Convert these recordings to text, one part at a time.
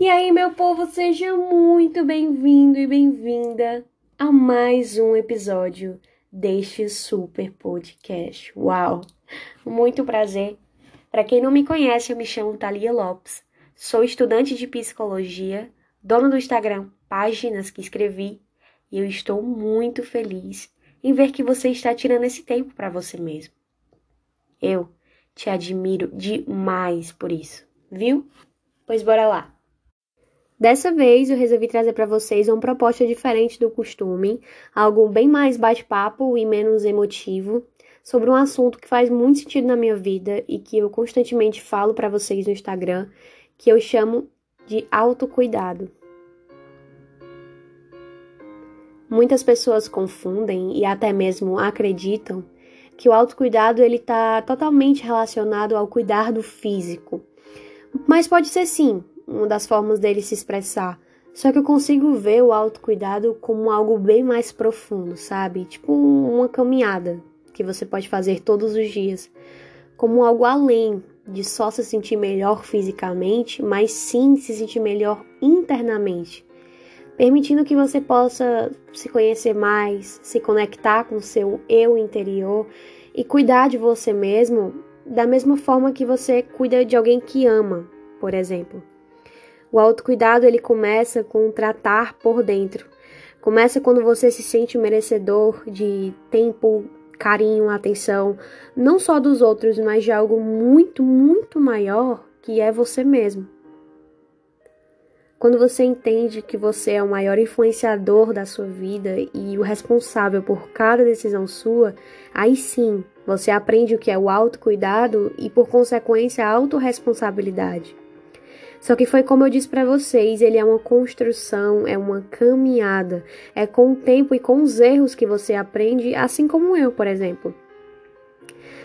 E aí, meu povo, seja muito bem-vindo e bem-vinda a mais um episódio deste super podcast. Uau! Muito prazer. Para quem não me conhece, eu me chamo Thalia Lopes. Sou estudante de psicologia, dona do Instagram Páginas que escrevi, e eu estou muito feliz em ver que você está tirando esse tempo para você mesmo. Eu te admiro demais por isso, viu? Pois bora lá. Dessa vez eu resolvi trazer para vocês uma proposta diferente do costume, algo bem mais bate-papo e menos emotivo, sobre um assunto que faz muito sentido na minha vida e que eu constantemente falo para vocês no Instagram, que eu chamo de autocuidado. Muitas pessoas confundem e até mesmo acreditam que o autocuidado ele está totalmente relacionado ao cuidar do físico. Mas pode ser sim, uma das formas dele se expressar. Só que eu consigo ver o autocuidado como algo bem mais profundo, sabe? Tipo uma caminhada que você pode fazer todos os dias, como algo além de só se sentir melhor fisicamente, mas sim se sentir melhor internamente, permitindo que você possa se conhecer mais, se conectar com seu eu interior e cuidar de você mesmo da mesma forma que você cuida de alguém que ama, por exemplo. O autocuidado ele começa com tratar por dentro. Começa quando você se sente merecedor de tempo, carinho, atenção, não só dos outros, mas de algo muito, muito maior que é você mesmo. Quando você entende que você é o maior influenciador da sua vida e o responsável por cada decisão sua, aí sim você aprende o que é o autocuidado e, por consequência, a autorresponsabilidade. Só que foi como eu disse para vocês, ele é uma construção, é uma caminhada, é com o tempo e com os erros que você aprende, assim como eu, por exemplo.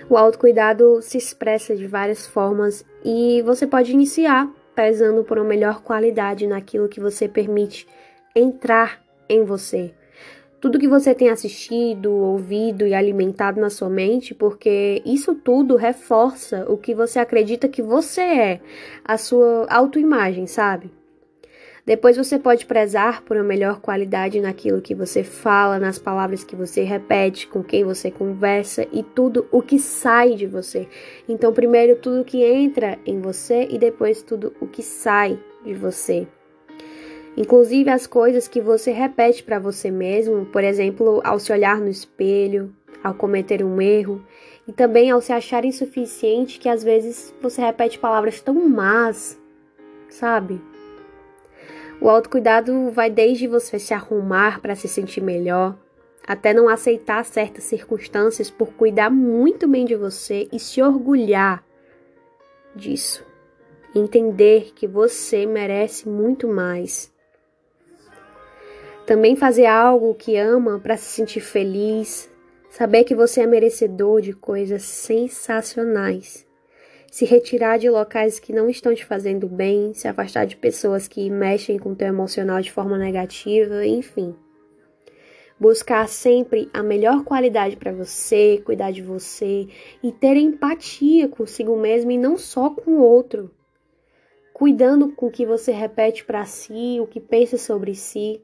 O autocuidado se expressa de várias formas e você pode iniciar pesando por uma melhor qualidade naquilo que você permite entrar em você tudo que você tem assistido, ouvido e alimentado na sua mente, porque isso tudo reforça o que você acredita que você é, a sua autoimagem, sabe? Depois você pode prezar por uma melhor qualidade naquilo que você fala, nas palavras que você repete, com quem você conversa e tudo o que sai de você. Então, primeiro tudo que entra em você e depois tudo o que sai de você inclusive as coisas que você repete para você mesmo, por exemplo, ao se olhar no espelho, ao cometer um erro, e também ao se achar insuficiente, que às vezes você repete palavras tão más, sabe? O autocuidado vai desde você se arrumar para se sentir melhor, até não aceitar certas circunstâncias por cuidar muito bem de você e se orgulhar disso. Entender que você merece muito mais também fazer algo que ama para se sentir feliz, saber que você é merecedor de coisas sensacionais. Se retirar de locais que não estão te fazendo bem, se afastar de pessoas que mexem com o teu emocional de forma negativa, enfim. Buscar sempre a melhor qualidade para você, cuidar de você e ter empatia consigo mesmo e não só com o outro. Cuidando com o que você repete para si, o que pensa sobre si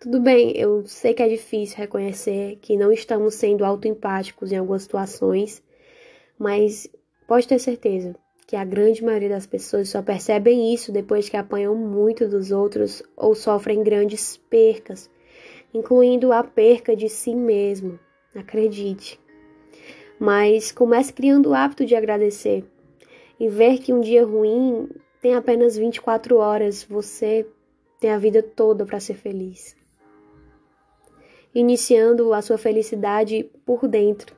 tudo bem, eu sei que é difícil reconhecer que não estamos sendo autoempáticos em algumas situações, mas pode ter certeza que a grande maioria das pessoas só percebem isso depois que apanham muito dos outros ou sofrem grandes percas, incluindo a perca de si mesmo. Acredite. Mas comece criando o hábito de agradecer e ver que um dia ruim tem apenas 24 horas, você tem a vida toda para ser feliz iniciando a sua felicidade por dentro.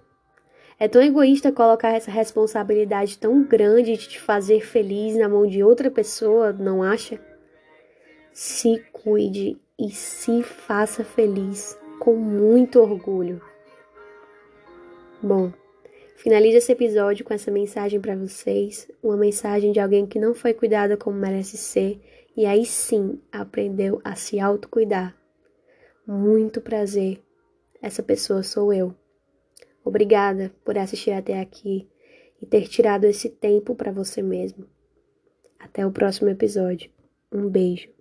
É tão egoísta colocar essa responsabilidade tão grande de te fazer feliz na mão de outra pessoa, não acha? Se cuide e se faça feliz com muito orgulho. Bom, finalizo esse episódio com essa mensagem para vocês, uma mensagem de alguém que não foi cuidada como merece ser e aí sim aprendeu a se autocuidar muito prazer. Essa pessoa sou eu. Obrigada por assistir até aqui e ter tirado esse tempo para você mesmo. Até o próximo episódio. Um beijo.